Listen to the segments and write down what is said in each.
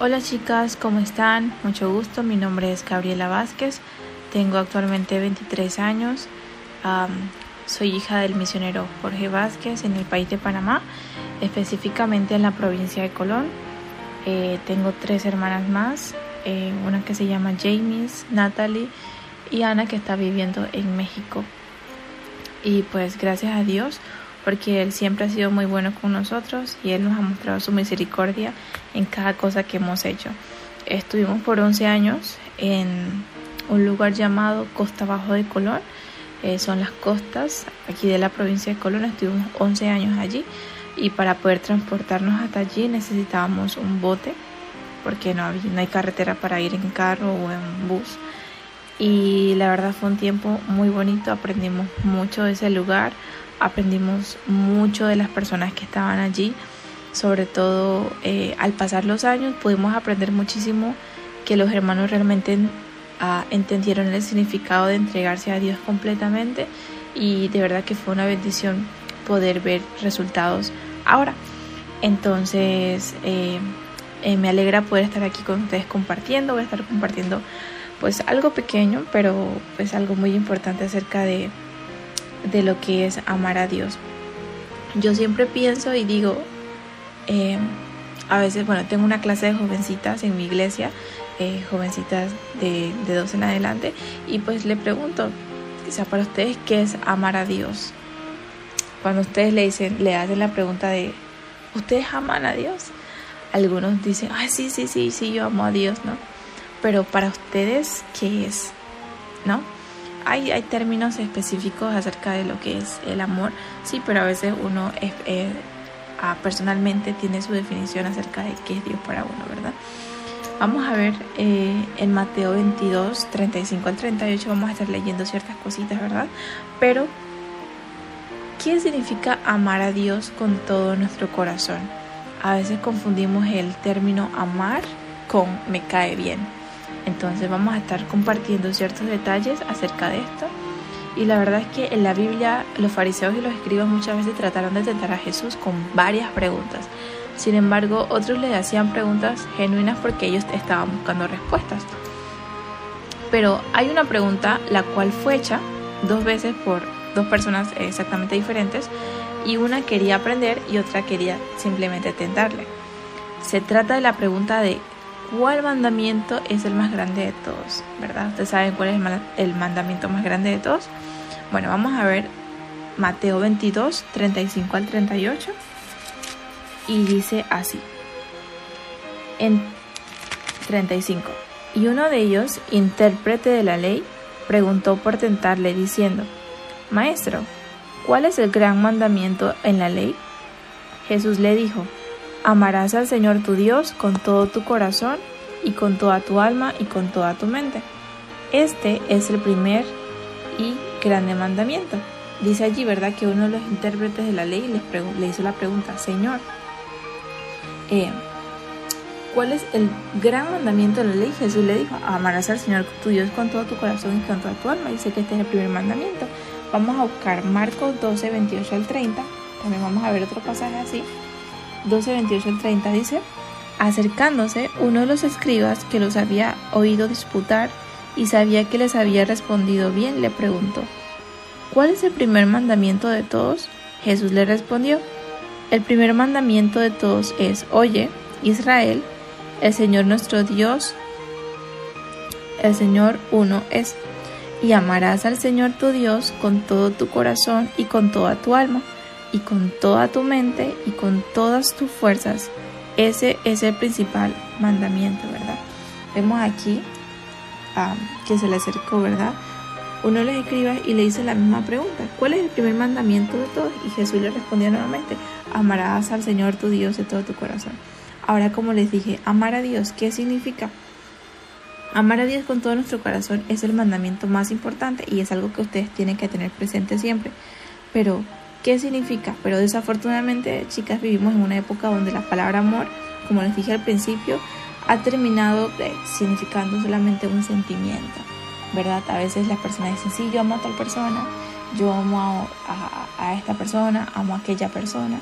Hola chicas, ¿cómo están? Mucho gusto, mi nombre es Gabriela Vázquez, tengo actualmente 23 años, soy hija del misionero Jorge Vázquez en el país de Panamá, específicamente en la provincia de Colón. Eh, tengo tres hermanas más, eh, una que se llama James, Natalie y Ana que está viviendo en México. Y pues gracias a Dios porque Él siempre ha sido muy bueno con nosotros y Él nos ha mostrado su misericordia en cada cosa que hemos hecho. Estuvimos por 11 años en un lugar llamado Costa Bajo de Colón, eh, son las costas aquí de la provincia de Colón, estuvimos 11 años allí y para poder transportarnos hasta allí necesitábamos un bote porque no, había, no hay carretera para ir en carro o en bus. Y la verdad fue un tiempo muy bonito, aprendimos mucho de ese lugar, aprendimos mucho de las personas que estaban allí, sobre todo eh, al pasar los años pudimos aprender muchísimo que los hermanos realmente ah, entendieron el significado de entregarse a Dios completamente y de verdad que fue una bendición poder ver resultados ahora. Entonces eh, eh, me alegra poder estar aquí con ustedes compartiendo, voy a estar compartiendo pues algo pequeño pero pues algo muy importante acerca de de lo que es amar a Dios. Yo siempre pienso y digo, eh, a veces, bueno, tengo una clase de jovencitas en mi iglesia, eh, jovencitas de, de dos en adelante, y pues le pregunto, o sea, para ustedes, ¿qué es amar a Dios? Cuando ustedes le dicen, le hacen la pregunta de, ¿ustedes aman a Dios? Algunos dicen, ay, sí, sí, sí, sí, yo amo a Dios, ¿no? Pero para ustedes, ¿qué es? ¿No? Hay, hay términos específicos acerca de lo que es el amor, sí, pero a veces uno eh, ah, personalmente tiene su definición acerca de qué es Dios para uno, ¿verdad? Vamos a ver eh, en Mateo 22, 35 al 38, vamos a estar leyendo ciertas cositas, ¿verdad? Pero, ¿qué significa amar a Dios con todo nuestro corazón? A veces confundimos el término amar con me cae bien. Entonces vamos a estar compartiendo ciertos detalles acerca de esto. Y la verdad es que en la Biblia los fariseos y los escribas muchas veces trataron de tentar a Jesús con varias preguntas. Sin embargo, otros le hacían preguntas genuinas porque ellos estaban buscando respuestas. Pero hay una pregunta la cual fue hecha dos veces por dos personas exactamente diferentes y una quería aprender y otra quería simplemente tentarle. Se trata de la pregunta de ¿Cuál mandamiento es el más grande de todos? ¿Verdad? ¿Ustedes saben cuál es el mandamiento más grande de todos? Bueno, vamos a ver Mateo 22, 35 al 38. Y dice así. En 35. Y uno de ellos, intérprete de la ley, preguntó por tentarle diciendo, Maestro, ¿cuál es el gran mandamiento en la ley? Jesús le dijo, Amarás al Señor tu Dios con todo tu corazón y con toda tu alma y con toda tu mente. Este es el primer y grande mandamiento. Dice allí, ¿verdad? Que uno de los intérpretes de la ley le hizo la pregunta, Señor, eh, ¿cuál es el gran mandamiento de la ley? Jesús le dijo, amarás al Señor tu Dios con todo tu corazón y con toda tu alma. Dice que este es el primer mandamiento. Vamos a buscar Marcos 12, 28 al 30. También vamos a ver otro pasaje así. 12, 28 al 30 dice, acercándose uno de los escribas que los había oído disputar y sabía que les había respondido bien, le preguntó, ¿cuál es el primer mandamiento de todos? Jesús le respondió, el primer mandamiento de todos es, oye, Israel, el Señor nuestro Dios, el Señor uno es, y amarás al Señor tu Dios con todo tu corazón y con toda tu alma y con toda tu mente y con todas tus fuerzas. Ese es el principal mandamiento, ¿verdad? Vemos aquí que se le acercó, ¿verdad? Uno le escribe y le dice la misma pregunta. ¿Cuál es el primer mandamiento de todos? Y Jesús le respondió nuevamente, amarás al Señor tu Dios de todo tu corazón. Ahora, como les dije, amar a Dios, ¿qué significa? Amar a Dios con todo nuestro corazón es el mandamiento más importante y es algo que ustedes tienen que tener presente siempre. Pero ¿Qué significa? Pero desafortunadamente, chicas, vivimos en una época donde la palabra amor, como les dije al principio, ha terminado eh, significando solamente un sentimiento, ¿verdad? A veces las personas dicen, sí, yo amo a tal persona, yo amo a, esta persona, amo a aquella persona,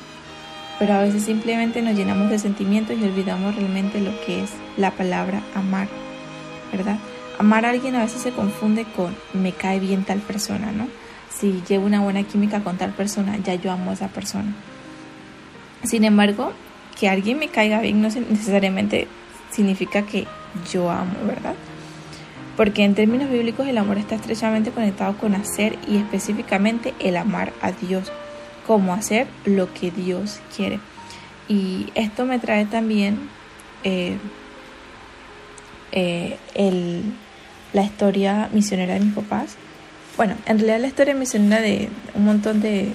pero a veces simplemente nos llenamos de sentimientos y olvidamos realmente lo que es la palabra amar, ¿verdad? Amar a alguien a veces se confunde con me cae bien tal persona, ¿no? Si llevo una buena química con tal persona, ya yo amo a esa persona. Sin embargo, que alguien me caiga bien no necesariamente significa que yo amo, ¿verdad? Porque en términos bíblicos el amor está estrechamente conectado con hacer y específicamente el amar a Dios, como hacer lo que Dios quiere. Y esto me trae también eh, eh, la historia misionera de mis papás. Bueno, en realidad la historia misionera de un montón de...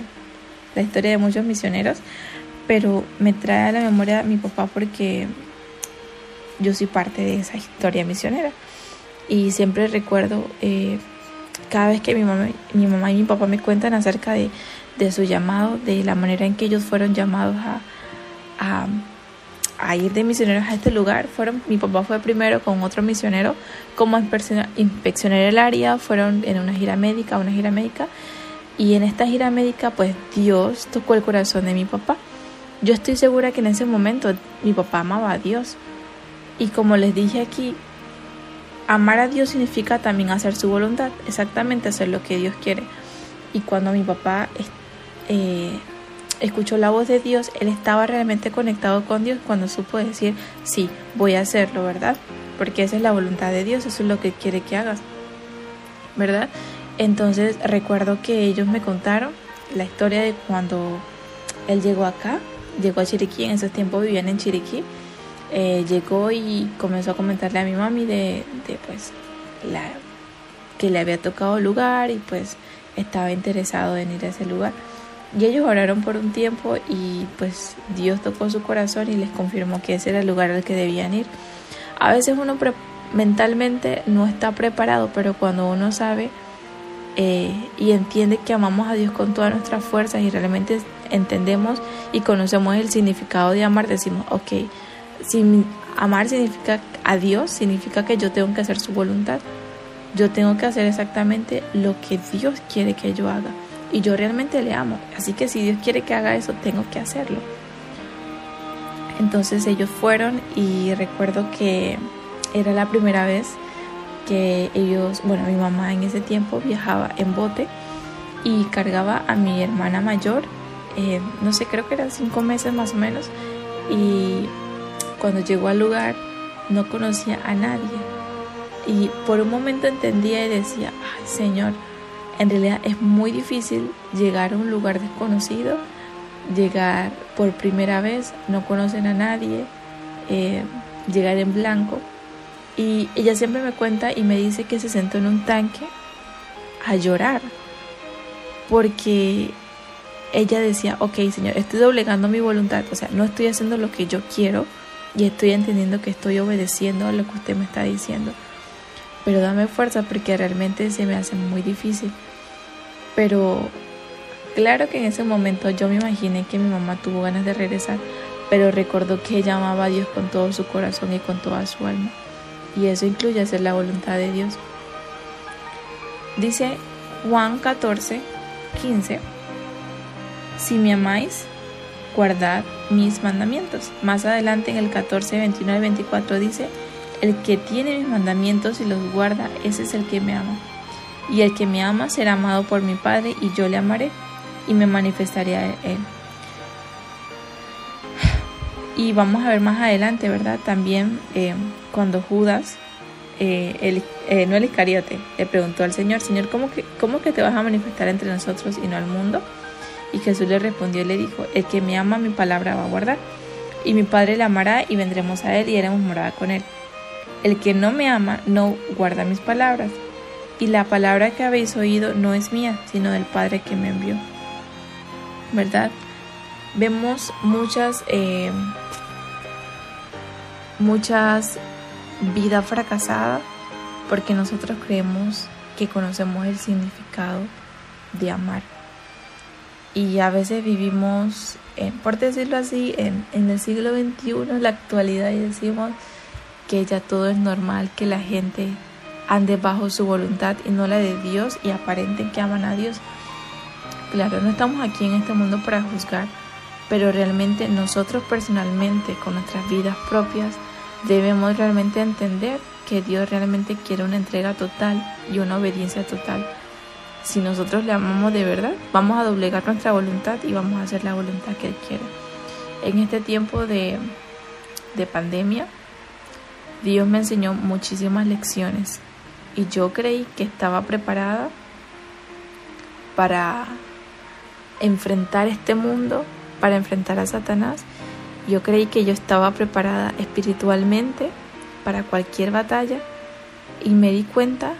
la historia de muchos misioneros, pero me trae a la memoria mi papá porque yo soy parte de esa historia misionera. Y siempre recuerdo eh, cada vez que mi mamá, mi mamá y mi papá me cuentan acerca de, su llamado, de la manera en que ellos fueron llamados a, a, ir de misioneros a este lugar. Fueron, mi papá fue primero con otro misionero como inspeccionar el área, fueron en una gira médica, una gira médica. Y en esta gira médica, pues Dios tocó el corazón de mi papá. Yo estoy segura que en ese momento mi papá amaba a Dios. Y como les dije aquí, amar a Dios significa también hacer su voluntad, exactamente hacer lo que Dios quiere. Y cuando mi papá eh, escuchó la voz de Dios, él estaba realmente conectado con Dios cuando supo decir, sí, voy a hacerlo, ¿verdad? Porque esa es la voluntad de Dios, eso es lo que quiere que hagas, ¿verdad? Entonces recuerdo que ellos me contaron la historia de cuando él llegó acá llegó a Chiriquí, en esos tiempos vivían en Chiriquí, eh, llegó y comenzó a comentarle a mi mami de, pues la que le había tocado lugar y pues estaba interesado en ir a ese lugar. Y ellos oraron por un tiempo y pues Dios tocó su corazón y les confirmó que ese era el lugar al que debían ir. A veces uno mentalmente no está preparado, pero cuando uno sabe eh, y entiende que amamos a Dios con todas nuestras fuerzas y realmente entendemos y conocemos el significado de amar, decimos, ok, si amar significa a Dios, significa que yo tengo que hacer su voluntad. Yo tengo que hacer exactamente lo que Dios quiere que yo haga. Y yo realmente le amo. Así que si Dios quiere que haga eso, tengo que hacerlo. Entonces ellos fueron y recuerdo que era la primera vez que ellos, bueno, mi mamá en ese tiempo viajaba en bote y cargaba a mi hermana mayor eh, no sé, creo que eran cinco meses más o menos. Y cuando llegó al lugar no conocía a nadie. Y por un momento entendía y decía, ay Señor, en realidad es muy difícil llegar a un lugar desconocido, llegar por primera vez, no conocen a nadie, eh, llegar en blanco. Y ella siempre me cuenta y me dice que se sentó en un tanque a llorar, porque ella decía, ok Señor, estoy doblegando mi voluntad, o sea, no estoy haciendo lo que yo quiero y estoy entendiendo que estoy obedeciendo a lo que usted me está diciendo. Pero dame fuerza porque realmente se me hace muy difícil. Pero claro que en ese momento yo me imaginé que mi mamá tuvo ganas de regresar, pero recordó que ella amaba a Dios con todo su corazón y con toda su alma. Y eso incluye hacer la voluntad de Dios. Dice Juan 14, 15 si me amáis, guardad mis mandamientos. Más adelante en el 14, 29 y 24 dice, el que tiene mis mandamientos y los guarda, ese es el que me ama. Y el que me ama será amado por mi Padre y yo le amaré y me manifestaré a él. Y vamos a ver más adelante, ¿verdad? También eh, cuando Judas, eh, el, eh, no el Iscariote, le preguntó al Señor, Señor, ¿cómo que, ¿cómo que te vas a manifestar entre nosotros y no al mundo? Y Jesús le respondió y le dijo, el que me ama mi palabra va a guardar, y mi Padre le amará y vendremos a él y haremos morada con él. El que no me ama no guarda mis palabras, y la palabra que habéis oído no es mía, sino del Padre que me envió. ¿Verdad? Vemos muchas, eh, muchas vidas fracasadas porque nosotros creemos que conocemos el significado de amar y a veces vivimos, por decirlo así, en, en el siglo XXI, en la actualidad, y decimos que ya todo es normal, que la gente ande bajo su voluntad y no la de Dios y aparenten que aman a Dios. Claro, no estamos aquí en este mundo para juzgar, pero realmente nosotros personalmente, con nuestras vidas propias, debemos realmente entender que Dios realmente quiere una entrega total y una obediencia total. Si nosotros le amamos de verdad, vamos a doblegar nuestra voluntad y vamos a hacer la voluntad que Él quiere. En este tiempo de, de pandemia, Dios me enseñó muchísimas lecciones y yo creí que estaba preparada para enfrentar este mundo, para enfrentar a Satanás. Yo creí que yo estaba preparada espiritualmente para cualquier batalla y me di cuenta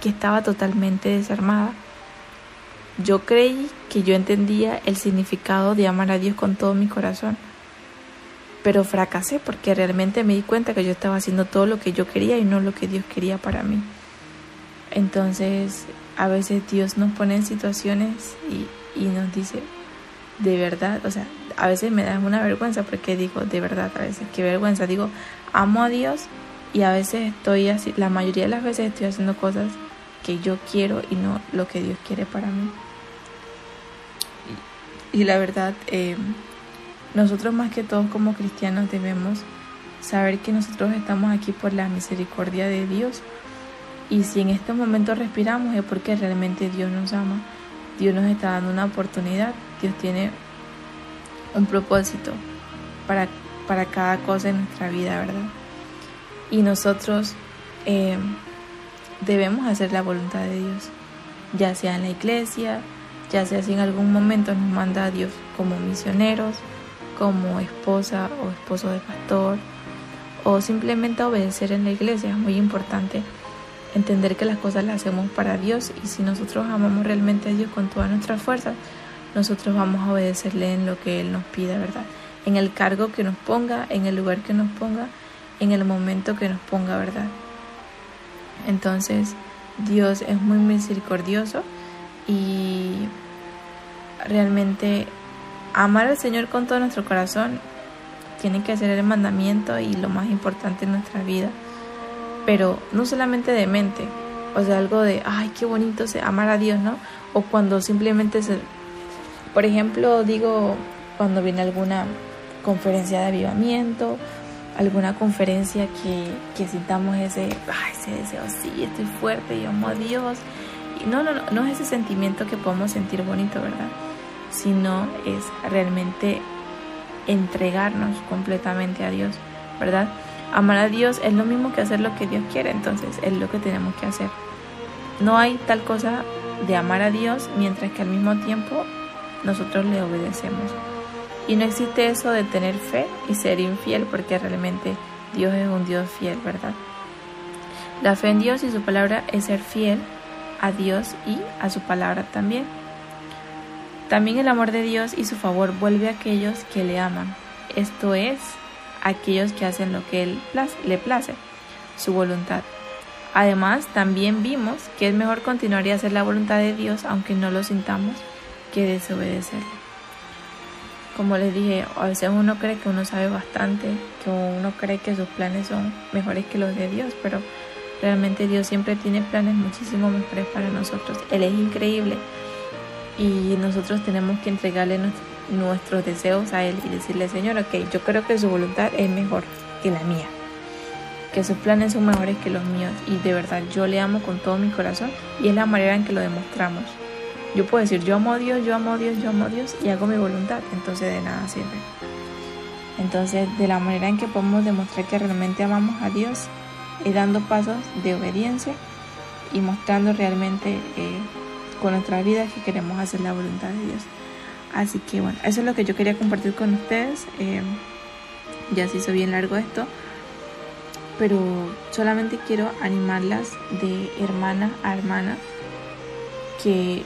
que estaba totalmente desarmada. Yo creí que yo entendía el significado de amar a Dios con todo mi corazón pero fracasé porque realmente me di cuenta que yo estaba haciendo todo lo que yo quería y no lo que Dios quería para mí. Entonces, a veces Dios nos pone en situaciones y, nos dice, de verdad, o sea, a veces me da una vergüenza porque digo, de verdad, a veces, qué vergüenza, digo, amo a Dios y a veces estoy así, la mayoría de las veces estoy haciendo cosas que yo quiero y no lo que Dios quiere para mí. Y, la verdad, eh, nosotros más que todos como cristianos debemos saber que nosotros estamos aquí por la misericordia de Dios. Y si en este momento respiramos es porque realmente Dios nos ama. Dios nos está dando una oportunidad. Dios tiene un propósito para, para cada cosa en nuestra vida, ¿verdad? Y nosotros eh, debemos hacer la voluntad de Dios, ya sea en la iglesia, ya sea si en algún momento nos manda a Dios como misioneros como esposa o esposo de pastor o simplemente obedecer en la iglesia. Es muy importante entender que las cosas las hacemos para Dios y si nosotros amamos realmente a Dios con todas nuestras fuerzas, nosotros vamos a obedecerle en lo que Él nos pida, ¿verdad? En el cargo que nos ponga, en el lugar que nos ponga, en el momento que nos ponga, ¿verdad? Entonces, Dios es muy misericordioso y realmente amar al Señor con todo nuestro corazón tiene que ser el mandamiento y lo más importante en nuestra vida. Pero no solamente de mente, o sea, algo de, ay, qué bonito se amar a Dios, ¿no? O cuando simplemente se, por ejemplo, digo, cuando viene alguna conferencia de avivamiento, alguna conferencia que, que sintamos ese, ay, ese deseo, sí, estoy fuerte, yo amo a Dios. No, no, no, no es ese sentimiento que podemos sentir bonito, ¿verdad? Sino es realmente entregarnos completamente a Dios, ¿verdad? Amar a Dios es lo mismo que hacer lo que Dios quiere, entonces es lo que tenemos que hacer. No hay tal cosa de amar a Dios mientras que al mismo tiempo nosotros le obedecemos. Y no existe eso de tener fe y ser infiel porque realmente Dios es un Dios fiel, ¿verdad? La fe en Dios y su palabra es ser fiel a Dios y a su palabra también. También el amor de Dios y su favor vuelve a aquellos que le aman, esto es, aquellos que hacen lo que Él le place, su voluntad. Además, también vimos que es mejor continuar y hacer la voluntad de Dios aunque no lo sintamos que desobedecerle. Como les dije, a veces uno cree que uno sabe bastante, que uno cree que sus planes son mejores que los de Dios, pero realmente Dios siempre tiene planes muchísimo mejores para nosotros. Él es increíble y nosotros tenemos que entregarle nuestros deseos a Él y decirle, Señor, ok, yo creo que su voluntad es mejor que la mía, que sus planes son mejores que los míos y de verdad yo le amo con todo mi corazón y es la manera en que lo demostramos. Yo puedo decir, yo amo a Dios, yo amo a Dios, yo amo a Dios y hago mi voluntad, entonces de nada sirve. Entonces, de la manera en que podemos demostrar que realmente amamos a Dios es dando pasos de obediencia y mostrando realmente eh, con nuestras vidas que queremos hacer la voluntad de Dios. Así que bueno, eso es lo que yo quería compartir con ustedes. Eh, ya se hizo bien largo esto, pero solamente quiero animarlas de hermana a hermana que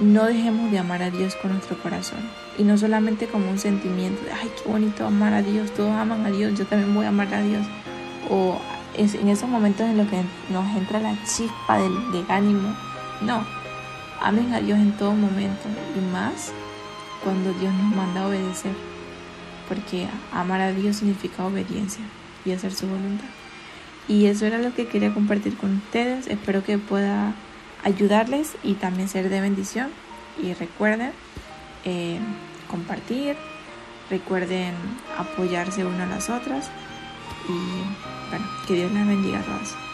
no dejemos de amar a Dios con nuestro corazón. Y no solamente como un sentimiento de, ay, qué bonito amar a Dios, todos aman a Dios, yo también voy a amar a Dios. O en esos momentos en los que nos entra la chispa del, del ánimo no, amen a Dios en todo momento y más cuando Dios nos manda a obedecer, porque amar a Dios significa obediencia y hacer su voluntad. Y eso era lo que quería compartir con ustedes. Espero que pueda ayudarles y también ser de bendición. Y recuerden, eh, compartir, recuerden apoyarse uno a las otras y bueno, que Dios las bendiga a todas.